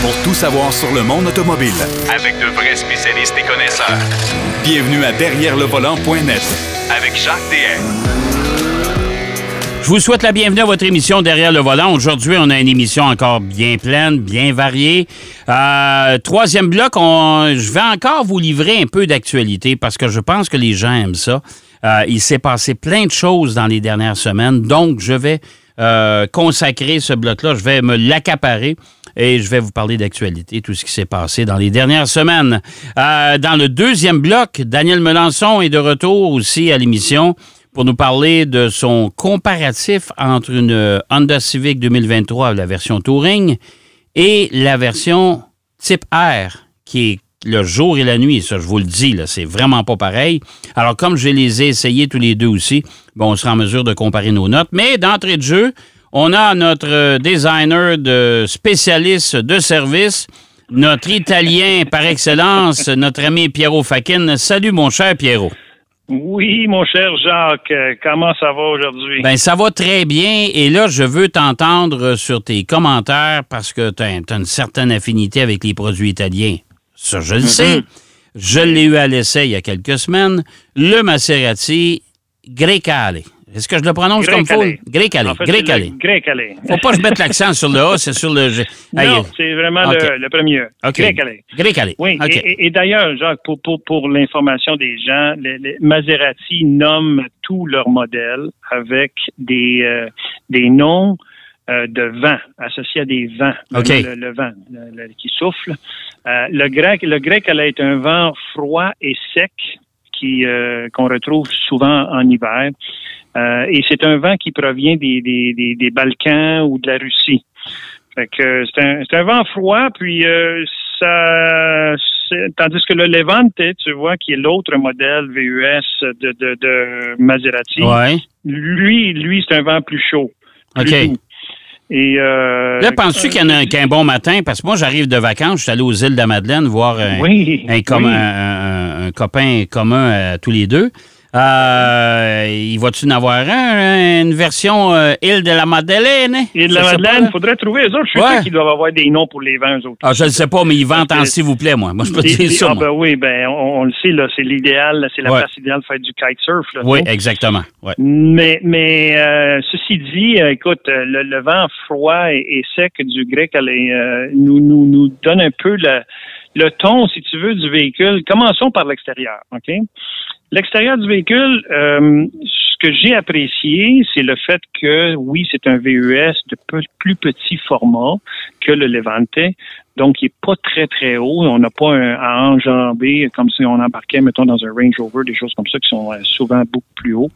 pour tout savoir sur le monde automobile. Avec de vrais spécialistes et connaisseurs. Bienvenue à Derrière le volant.net Avec Jacques DM. Je vous souhaite la bienvenue à votre émission Derrière le volant. Aujourd'hui, on a une émission encore bien pleine, bien variée. Euh, troisième bloc, on- je vais encore vous livrer un peu d'actualité parce que je pense que les gens aiment ça. Euh, il s'est passé plein de choses dans les dernières semaines, donc je vais euh, consacrer ce bloc-là, je vais me l'accaparer et je vais vous parler d'actualité, tout ce qui s'est passé dans les dernières semaines. Euh, dans le deuxième bloc, Daniel Melançon est de retour aussi à l'émission pour nous parler de son comparatif entre une Honda Civic 2023, la version Touring, et la version type R, qui est le jour et la nuit. Ça, je vous le dis, là, c'est vraiment pas pareil. Alors, comme je les ai essayés tous les deux aussi, bon, on sera en mesure de comparer nos notes. Mais d'entrée de jeu, on a notre euh, designer de spécialiste de service, notre Italien par excellence, notre ami Piero Fackin. Salut, mon cher Piero. Oui, mon cher Jacques, euh, comment ça va aujourd'hui? Ben, ça va très bien. Et là, je veux t'entendre sur tes commentaires parce que tu as, une certaine affinité avec les produits italiens. Ça, je le sais. Je l'ai eu à l'essai il y a quelques semaines. Le Maserati Grecale. Est-ce que je le prononce comme faut? Grecale. Grecale. En fait, Grecale. Grecale. Faut pas que je mette l'accent sur le A, c'est sur le... G. Non, c'est vraiment le, le premier. OK. Grecale. Grecale. Oui, OK. et, d'ailleurs, Jacques, pour, pour, pour l'information des gens, les, les Maserati nomment tous leurs modèles avec des, euh, des noms euh, de vent, associés à des vents. OK. Le, le vent le- qui souffle. Euh, le grec, le grec, elle est un vent froid et sec qui euh, qu'on retrouve souvent en hiver. Euh, et c'est un vent qui provient des, des, des, des Balkans ou de la Russie. Fait que c'est un, c'est un vent froid, puis euh, ça, tandis que le Levante, tu vois, qui est l'autre modèle VUS de, de, de Maserati, Ouais. lui, lui, c'est un vent plus chaud. plus OK. doux. Et euh, Là, penses-tu qu'il y en a un, qu'un bon matin? Parce que moi, j'arrive de vacances, je suis allé aux îles de la Madeleine voir un, Oui, un, com- oui. un- un- un copain commun à tous les deux. Euh, il va-tu en avoir un, une version euh, île de la Madeleine? Et de Je la Madeleine, il faudrait trouver eux autres. Je suis Ouais. sûr qu'ils doivent avoir des noms pour les vents, eux autres. Ah, je ne sais pas, mais ils vendent en s'il vous plaît, moi. Moi, je peux Des- dire des- ça, ah, moi. ben oui, ben on, on le sait, là, c'est l'idéal, c'est la Ouais. place idéale de faire du kitesurf. Là, Oui, exactement. Ouais. Mais, mais euh, ceci dit, euh, écoute, euh, le, le vent froid et, et sec du grec elle est, euh, nous, nous, nous donne un peu le, le ton, si tu veux, du véhicule. Commençons par l'extérieur, OK? L'extérieur du véhicule, euh, ce que j'ai apprécié, c'est le fait que, oui, c'est un VUS de peu- plus petit format que le Levante, donc il n'est pas très, très haut. On n'a pas un, à enjamber comme si on embarquait, mettons, dans un Range Rover, des choses comme ça qui sont euh, souvent beaucoup plus hauts.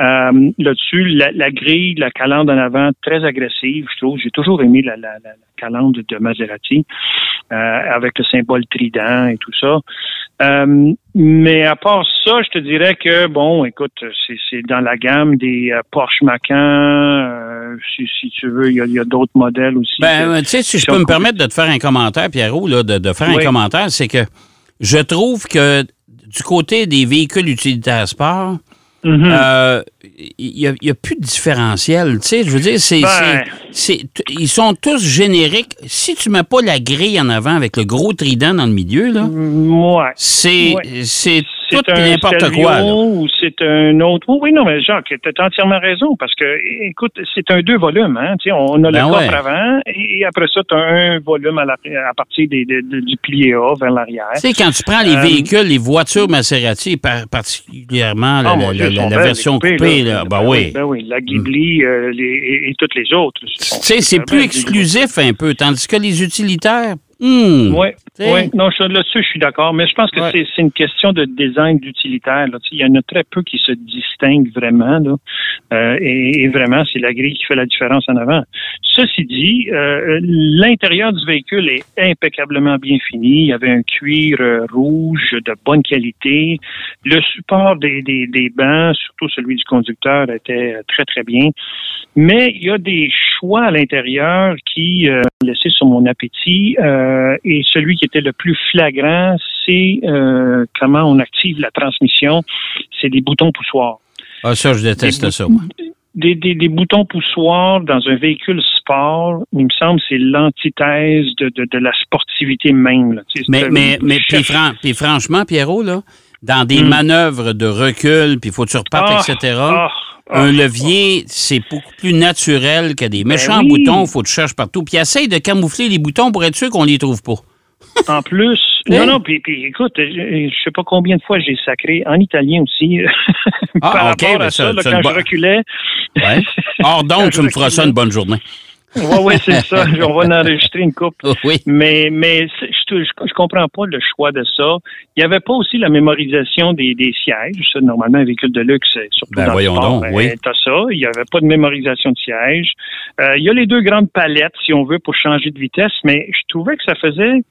Euh, Là-dessus, la, la grille, la calandre en avant, très agressive, je trouve. J'ai toujours aimé la, la, la, la calandre de Maserati euh, avec le symbole trident et tout ça. Euh, mais à part ça, je te dirais que, bon, écoute, c'est c'est dans la gamme des euh, Porsche Macan. euh, si, si tu veux, il y a, a d'autres modèles aussi. Ben, que- tu sais, si je peux me permettre de te faire un commentaire, Pierrot, là, de, de faire un commentaire, c'est que je trouve que du côté des véhicules utilitaires sport, Euh, il n'y a, il y a plus de différentiel. Tu sais, je veux dire, c'est, Ben. ils sont tous génériques. Si tu mets pas la grille en avant avec le gros trident dans le milieu, là, Ouais. c'est, Ouais. c'est C'est tout n'importe quoi. là. ou c'est un autre. Oui, non, mais Jacques, tu as entièrement raison parce que, écoute, c'est un deux volumes. Hein, Tu sais, on a Ben le ouais. coffre avant et après ça, tu as un volume à, la- à partir des, des- de- du plié A vers l'arrière. Tu sais, quand tu prends les Euh, véhicules, les voitures Maserati, par- particulièrement la, Ah, la- Dieu, version coupée, là. là, ben oui. Ben oui, la Ghibli euh, les- et, et toutes les autres. Tu sais, c'est plus exclusif un peu, tandis que les utilitaires, hmm, Oui, T'sais. Oui. Non, je- là-dessus, je suis d'accord. Mais je pense que Ouais. c'est une question de design d'utilitaire. Il y en a très peu qui se distinguent vraiment. Là. Euh, et, et vraiment, c'est la grille qui fait la différence en avant. Ceci dit, euh, l'intérieur du véhicule est impeccablement bien fini. Il y avait un cuir euh, rouge de bonne qualité. Le support des, des, des bancs, surtout celui du conducteur, était euh, très, très bien. Mais il y a des choix à l'intérieur qui euh, laissé sur mon appétit. euh, et celui qui était le plus flagrant, c'est euh, comment on active la transmission. C'est des boutons poussoirs. Ah, ça, je déteste Des ça, moi. des, des, des boutons poussoirs dans un véhicule sport, il me semble, c'est l'antithèse de, de, de, la sportivité même. Là. Tu sais, Mais, mais, mais puis, cherche- fran- puis franchement, Pierrot, là, dans des Hmm. manœuvres de recul, puis il faut que tu repartes, Ah, etc., ah, ah. un levier, c'est beaucoup plus naturel que des méchants oui. boutons, il faut que tu cherches partout. Puis essaye de camoufler les boutons pour être sûr qu'on les trouve pas. En plus, non, non, puis, puis écoute, je, je sais pas combien de fois j'ai sacré en italien aussi. Ah, par ok, rapport ben à ça, ça, là, c'est quand une je bonne- reculais. Ouais. Hors donc, tu me feras ça une bonne journée. Oui, oui, c'est ça. On va en enregistrer une coupe. Oui. Mais, mais je, je, je comprends pas le choix de ça. Il n'y avait pas aussi la mémorisation des, des sièges. Ça, normalement, un véhicule de luxe, c'est surtout Ben, dans voyons le sport, donc, ben, oui. t'as ça. Il n'y avait pas de mémorisation de sièges. Euh, il y a les deux grandes palettes, si on veut, pour changer de vitesse, mais je trouvais que ça faisait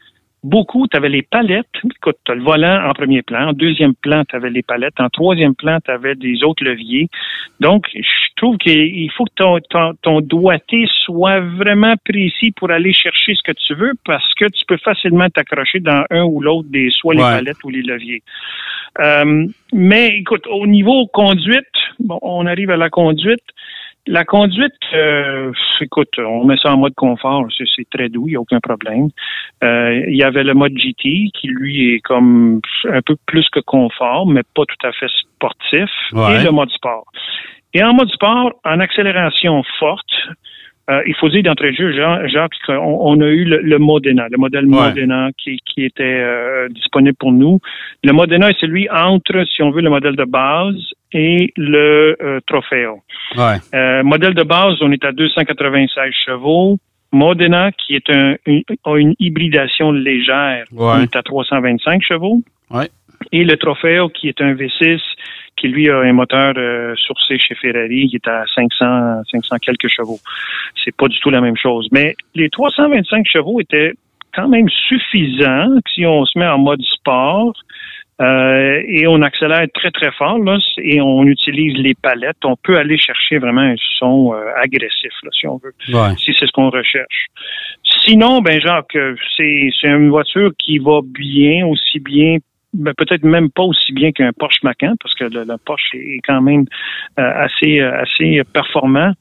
beaucoup. Tu avais les palettes. Écoute, tu as le volant en premier plan. En deuxième plan, tu avais les palettes. En troisième plan, tu avais des autres leviers. Donc, je trouve qu'il faut que ton, ton, ton doigté soit vraiment précis pour aller chercher ce que tu veux parce que tu peux facilement t'accrocher dans un ou l'autre des soit les Ouais. palettes ou les leviers. Euh, mais écoute, au niveau conduite, bon, on arrive à la conduite. La conduite, euh, écoute, on met ça en mode confort, c'est très doux, il n'y a aucun problème. Euh, il y avait le mode GT qui, lui, est comme un peu plus que confort, mais pas tout à fait sportif, Ouais. et le mode sport. Et en mode sport, en accélération forte, euh, il faut dire d'entrée de jeu, Jean- Jacques, on a eu le, le Modena, le modèle Ouais. Modena qui, qui était euh, disponible pour nous. Le Modena est celui entre, si on veut, le modèle de base et le euh, Trofeo. Ouais. Euh, modèle de base, on est à 296 chevaux. Modena, qui est un, une, a une hybridation légère, Ouais. on est à 325 chevaux. Ouais. Et le Trofeo, qui est un V6, qui lui a un moteur euh, sourcé chez Ferrari, qui est à 500, 500 quelques chevaux. C'est pas du tout la même chose. Mais les 325 chevaux étaient quand même suffisants si on se met en mode sport. Euh, et on accélère très très fort là, et on utilise les palettes. On peut aller chercher vraiment un son euh, agressif là, si on veut Ouais. si c'est ce qu'on recherche. Sinon, ben Jacques, euh, c'est c'est une voiture qui va bien, aussi bien, ben, peut-être même pas aussi bien qu'un Porsche Macan, parce que le, le Porsche est quand même euh, assez euh, assez performant.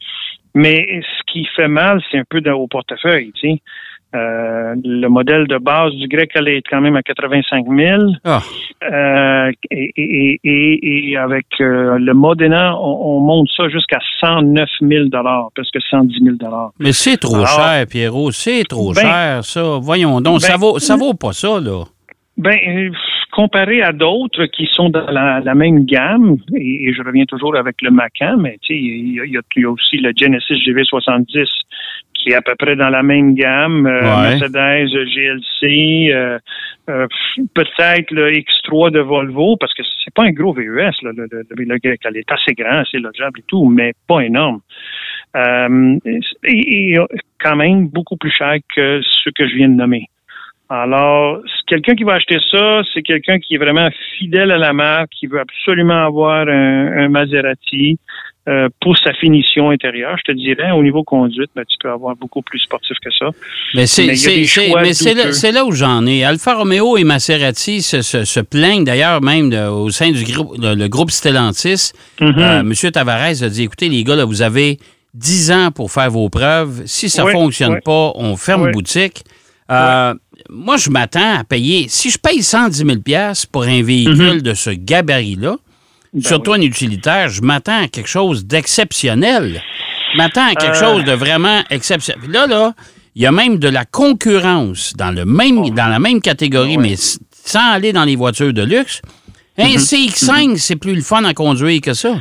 Mais ce qui fait mal, c'est un peu dans- au portefeuille, tu sais. Euh, le modèle de base du grec, elle est quand même à 85 000. Ah. Euh, et, et, et, et avec euh, le Modena, on, on monte ça jusqu'à 109 000 presque 110 000 Mais c'est trop Alors- cher, Pierrot. C'est trop Ben- cher, ça. Voyons donc. ça, Ben- vaut, ça vaut pas ça, là. Ben, comparé à d'autres qui sont dans la, la même gamme, et, et je reviens toujours avec le Macan, mais y, y il y a aussi le Genesis GV70 qui est à peu près dans la même gamme, euh, Ouais. Mercedes GLC, euh, euh, peut-être le X3 de Volvo, parce que c'est pas un gros VUS, là, le, le, le, le grec, elle est assez grand, assez logeable et tout, mais pas énorme. Et, et quand même beaucoup plus cher que ceux que je viens de nommer. Alors, c'est quelqu'un qui va acheter ça, c'est quelqu'un qui est vraiment fidèle à la marque, qui veut absolument avoir un, un Maserati euh, pour sa finition intérieure. Je te dirais, au niveau conduite, ben, tu peux avoir beaucoup plus sportif que ça. Mais c'est là, où j'en ai. Alfa Romeo et Maserati se, se, se plaignent d'ailleurs même de- au sein du groupe, le, le groupe Stellantis. Mhm. Euh, Monsieur Tavares a dit écoutez, les gars, là, vous avez 10 ans pour faire vos preuves. Si ça ne Oui, fonctionne oui. pas, on ferme Oui. boutique. Euh, Moi, je m'attends à payer. Si je paye 110 000 pour un véhicule de ce gabarit-là, Ben surtout un utilitaire, je m'attends à quelque chose d'exceptionnel. Je m'attends à quelque Euh. chose de vraiment exceptionnel. Là, là, il y a même de la concurrence dans, le même, Oh. dans la même catégorie, mais s- sans aller dans les voitures de luxe. Un Mm-hmm. CX5, c'est plus le fun à conduire que ça.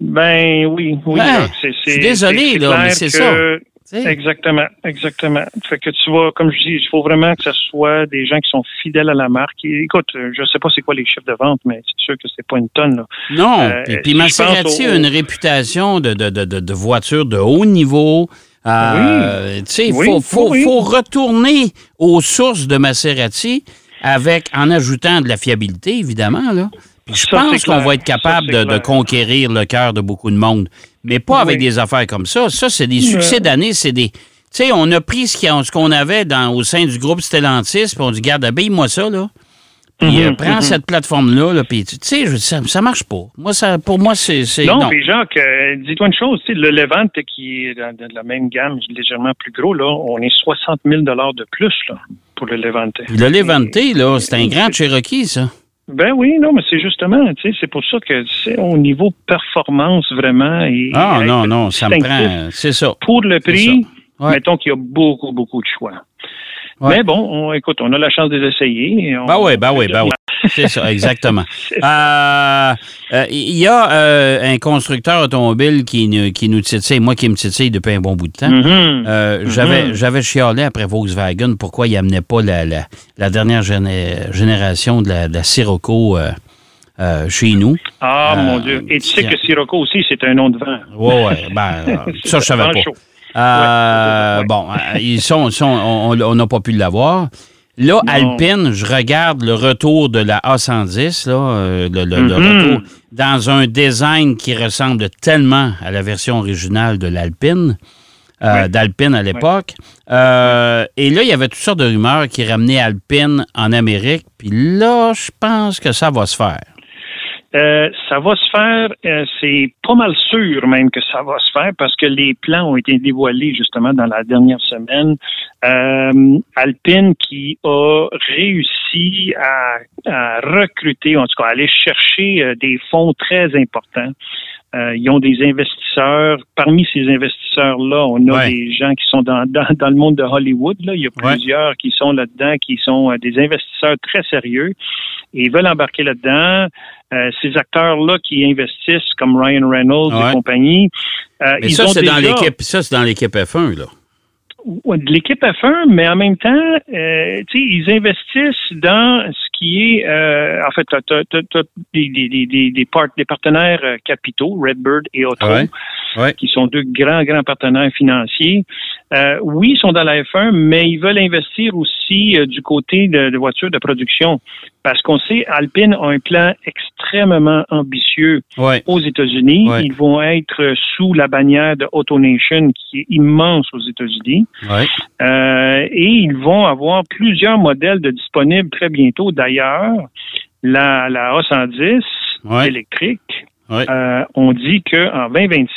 Ben oui, oui. Là, Je suis désolé, là, mais c'est que- Exactement, exactement. Fait que tu vois, comme je dis, il faut vraiment que ce soit des gens qui sont fidèles à la marque. Et, écoute, euh, je sais pas c'est quoi les chiffres de vente, mais c'est sûr que c'est pas une tonne. Là. Non. Euh, puis, Maserati a une réputation de, de, de, de, voiture de haut niveau. Euh, Tu sais, il Oui, faut, faut, oui. faut retourner aux sources de Maserati avec, en ajoutant de la fiabilité, évidemment. Là. Puis je Ça, pense qu'on va être capable de, de conquérir le cœur de beaucoup de monde. Mais pas avec des affaires comme ça. Ça, c'est des succès d'année. C'est des. Tu sais, on a pris ce qu'on avait dans, au sein du groupe Stellantis, puis on dit, garde, habille-moi ça, là. Puis euh, mhm. cette plateforme-là, là, puis tu sais, ça, ça marche pas. Moi, ça, pour moi, c'est. c'est- Non, puis Jacques, euh, dis-toi une chose, le Levante qui est dans, dans la même gamme, légèrement plus gros, là, on est 60 000 de plus là, pour le Levante. Le Levante, là, c'est un grand Cherokee, ça. Ben oui, non, mais c'est justement, tu sais, c'est pour ça que c'est au niveau performance vraiment. Et, Ah, non, non, ça me prend. C'est ça. Pour le prix. Ouais. mettons qu'il y a beaucoup, beaucoup de choix. Ouais. Mais bon, on, écoute, on a la chance de les essayer. on- Ben oui, ben oui, ben oui. C'est ça, exactement. Euh, euh, Il y a euh, un constructeur automobile qui, nous- qui nous titille, moi qui me titille depuis un bon bout de temps. Mhm. Euh, J'avais j'avais chialé après Volkswagen pourquoi il n'amenait pas la, la, la dernière géné- génération de la, de la Sirocco euh, chez nous. Ah, Euh, mon Dieu. Et tu sais que Sirocco aussi, c'est un nom de vent. Oui, oui. Ben, ça, je savais pas. Euh, Ouais. Bon, ils sont, sont- on on n'a pas pu l'avoir. Là, Non. Alpine, je regarde le retour de la A110, là, euh, le, le- le Mhm. retour dans un design qui ressemble tellement à la version originale de l'Alpine, euh, d'Alpine à l'époque. Euh, et là, il y avait toutes sortes de rumeurs qui ramenaient Alpine en Amérique. Puis là, je pense que ça va se faire. Euh, ça va se faire, euh, c'est pas mal sûr même que ça va se faire parce que les plans ont été dévoilés justement dans la dernière semaine. Euh, Alpine qui a réussi à, à recruter, en tout cas, à aller chercher euh, des fonds très importants. Euh, ils ont des investisseurs. Parmi ces investisseurs-là, on a Ouais. des gens qui sont dans, dans, dans le monde de Hollywood. Là. Il y a Ouais. plusieurs qui sont là-dedans, qui sont euh, des investisseurs très sérieux et ils veulent embarquer là-dedans. Euh, ces acteurs-là qui investissent, comme Ryan Reynolds Ouais. et compagnie, euh, Mais ils ça, ont c'est dans l'équipe. Ça, c'est dans l'équipe F1, là. De l'équipe F1, mais en même temps, euh, tu sais, ils investissent dans ce qui est, euh, en fait, t'as, t'as- t'as- t'as des, des, des, des, des part- des partenaires euh, capitaux, Redbird et Otto, Ouais. Ouais. qui sont deux grands, grands partenaires financiers. Euh, oui, ils sont dans la F1, mais ils veulent investir aussi euh, du côté de, de voitures de production. Parce qu'on sait, Alpine a un plan extrêmement ambitieux Ouais. aux États-Unis. Ouais. Ils vont être sous la bannière de AutoNation, qui est immense aux États-Unis. Ouais. Euh, et ils vont avoir plusieurs modèles de disponibles très bientôt. D'ailleurs, la, la A110 Ouais. électrique, Ouais. euh, on dit qu'en 2026,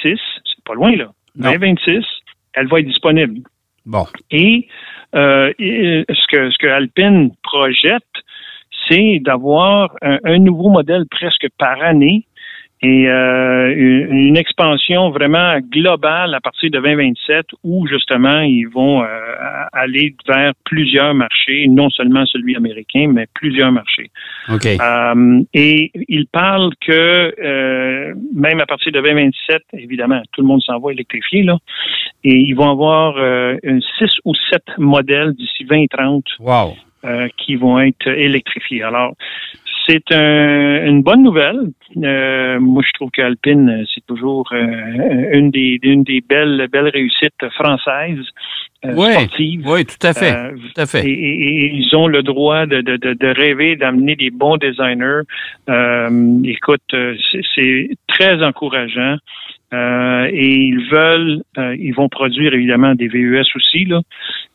c'est pas loin là, Non. 2026, elle va être disponible. Bon. Et, euh, et, ce que ce que Alpine projette, c'est d'avoir un, un nouveau modèle presque par année et euh, une, une expansion vraiment globale à partir de 2027 où justement ils vont euh, aller vers plusieurs marchés, non seulement celui américain, mais plusieurs marchés. OK. Euh, et il parle que euh, même à partir de 2027, évidemment, tout le monde s'en va électrifier, là, et ils vont avoir euh, un 6 ou 7 modèles d'ici 2030 Wow. euh, qui vont être électrifiés. Alors, c'est un- une bonne nouvelle. Euh, moi, je trouve qu'Alpine, euh, c'est toujours euh, une, des, une des belles, belles réussites françaises euh, Oui. sportives. Oui, tout à fait. Euh, tout à fait. et, et- et ils ont le droit de, de, de, rêver, d'amener des bons designers. Euh, écoute, euh, c'est- c'est très encourageant. Euh, et ils veulent, euh, ils vont produire évidemment des VUS aussi. Là.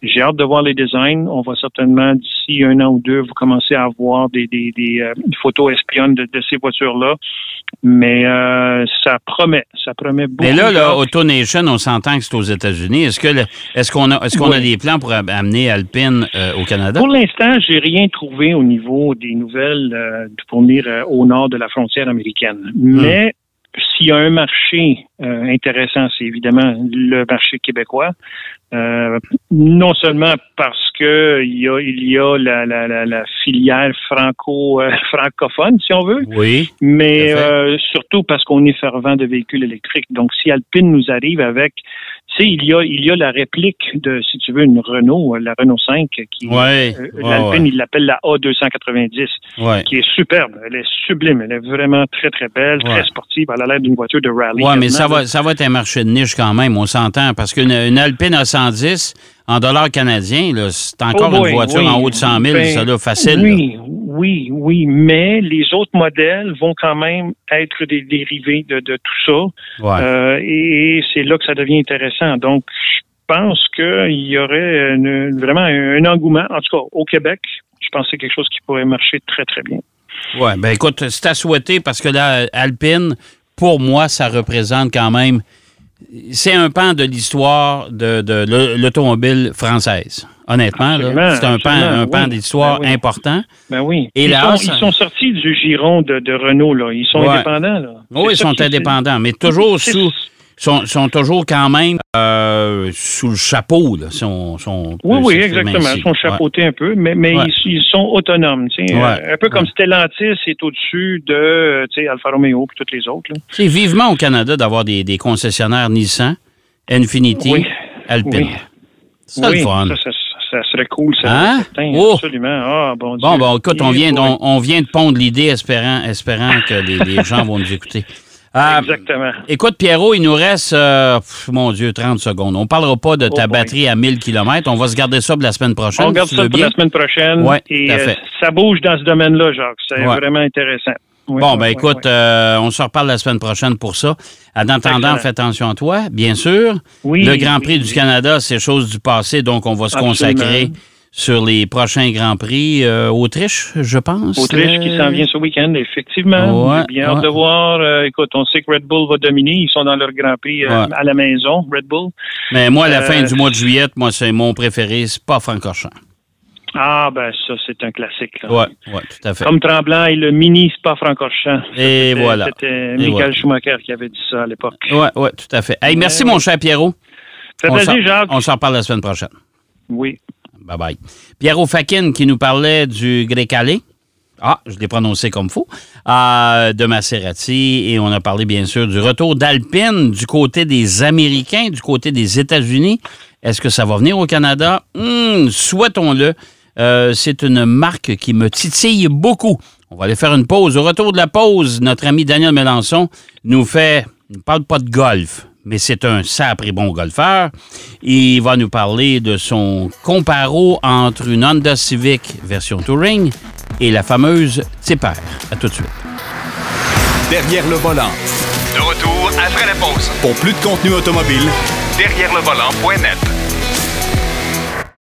J'ai hâte de voir les designs. On va certainement d'ici un an ou deux, vous commencer à avoir des, des, des euh, photos espionnes de, de ces voitures-là. Mais euh, ça promet, ça promet beaucoup. Mais là, là. AutoNation, on s'entend que c'est aux États-Unis. Est-ce que est-ce qu'on a est-ce qu'on a des plans pour am- amener Alpine euh, au Canada? Pour l'instant, j'ai rien trouvé au niveau des nouvelles euh, pour venir euh, au nord de la frontière américaine. Mais s'il y a un marché euh, intéressant, c'est évidemment le marché québécois. Euh, non seulement parce que il y a, il y a la, la, la, la filière franco euh, francophone, si on veut, Oui. mais surtout parce qu'on est fervent de véhicules électriques. Donc, si Alpine nous arrive avec, tu sais, il y a, il y a la réplique de, si tu veux, une Renault, euh, la Renault 5, qui, Ouais. euh, ouais, l'Alpine, ouais. il l'appelle la A290, Ouais. qui est superbe. Elle est sublime. Elle est vraiment très, très belle, très sportive. Elle a l'air d'une voiture de rallye. Ouais, mais ça va, ça va être un marché de niche quand même, on s'entend, parce qu'une une Alpine à 110 en dollars canadiens, là, c'est encore Oh une voiture oui. en haut de 100 000, Ben, ça là, facile. là. Oui, oui, mais les autres modèles vont quand même être des dérivés de, de tout ça. Ouais. Euh, et c'est là que ça devient intéressant. Donc, pense qu'il y aurait une- vraiment un, engouement, en tout cas au Québec. Je pense que c'est quelque chose qui pourrait marcher très, très bien. Oui, ben écoute, c'est à souhaiter parce que là, Alpine, pour moi, ça représente quand même. C'est un pan de l'histoire de, de l'au- l'automobile française. Honnêtement, c'est un pan, absolument, un pan oui. d'histoire Ben oui. important. Ben oui. Et ils, là, sont, ils sont sortis du giron de, de Renault, là. Ils sont Ouais. indépendants, là. Oui, ils sont indépendants, mais toujours sous. sont, sont toujours quand même euh, sous le chapeau. Là, sont, sont, Oui, oui, exactement. Ils sont chapeautés un peu, mais, mais Ouais. ils, ils sont autonomes. tu sais. Ouais. Euh, Un peu comme. Stellantis est au-dessus de tu sais, Alfa Romeo et toutes les autres. là. C'est vivement au Canada d'avoir des, des concessionnaires Nissan, Infinity, Oui. Alpine. Oui. C'est oui, le fun. Ça, ça, ça serait cool, ça. Hein? certain, Oh! Absolument. Ah, bon Dieu. Bon, bon, écoute, on vient, on, on vient de pondre l'idée espérant, espérant que les, les gens vont nous écouter. Euh, Exactement. écoute, Pierrot, il nous reste, euh, pff, mon Dieu, 30 secondes. On ne parlera pas de ta Oh boy. batterie à 1000 km. On va se garder ça pour la semaine prochaine. On si tu ça pour bien. la semaine prochaine. Ouais, et euh, ça bouge dans ce domaine-là, Jacques. C'est Ouais. vraiment intéressant. Oui, Bon, ben oui, écoute, oui. euh, on se reparle la semaine prochaine pour ça. En attendant, fais attention à toi, bien sûr. Oui, le Grand Prix du. Canada, c'est chose du passé, donc on va se Absolument. consacrer sur les prochains Grands Prix. Euh, Autriche, je pense. Autriche qui Euh, s'en vient ce week-end, effectivement. Ouais, bien ouais. de voir. Euh, écoute, on sait que Red Bull va dominer. Ils sont dans leur Grand Prix euh, Ouais. à la maison, Red Bull. Mais moi, à la fin du mois de juillet, moi, c'est mon préféré, c'est pas Francorchamps. Ah, ben ça, c'est un classique. Là. Ouais, ouais, tout à fait. Comme Tremblant et le mini Spa-Francorchamps. Et C'était- voilà. C'était Et Michael voilà. Schumacher qui avait dit ça à l'époque. Ouais, ouais, tout à fait. Hey, merci, mon cher Pierrot. Ça plaisir, Jacques. On s'en reparle la semaine prochaine. Oui. Bye bye. Pierrot Fakin qui nous parlait du Grécalé. Ah, je l'ai prononcé comme faux. Euh, de Maserati. Et on a parlé, bien sûr, du retour d'Alpine du côté des Américains, du côté des États-Unis. Est-ce que ça va venir au Canada? Hmm, Souhaitons-le. Euh, c'est une marque qui me titille beaucoup. On va aller faire une pause. Au retour de la pause, notre ami Daniel Mélenchon nous fait. Il ne parle pas de golf, mais c'est un sacré bon golfeur. Il va nous parler de son comparo entre une Honda Civic version Touring et la fameuse Tipper. À tout de suite. Derrière le volant. De retour après la pause. Pour plus de contenu automobile, Derrière le volant.net.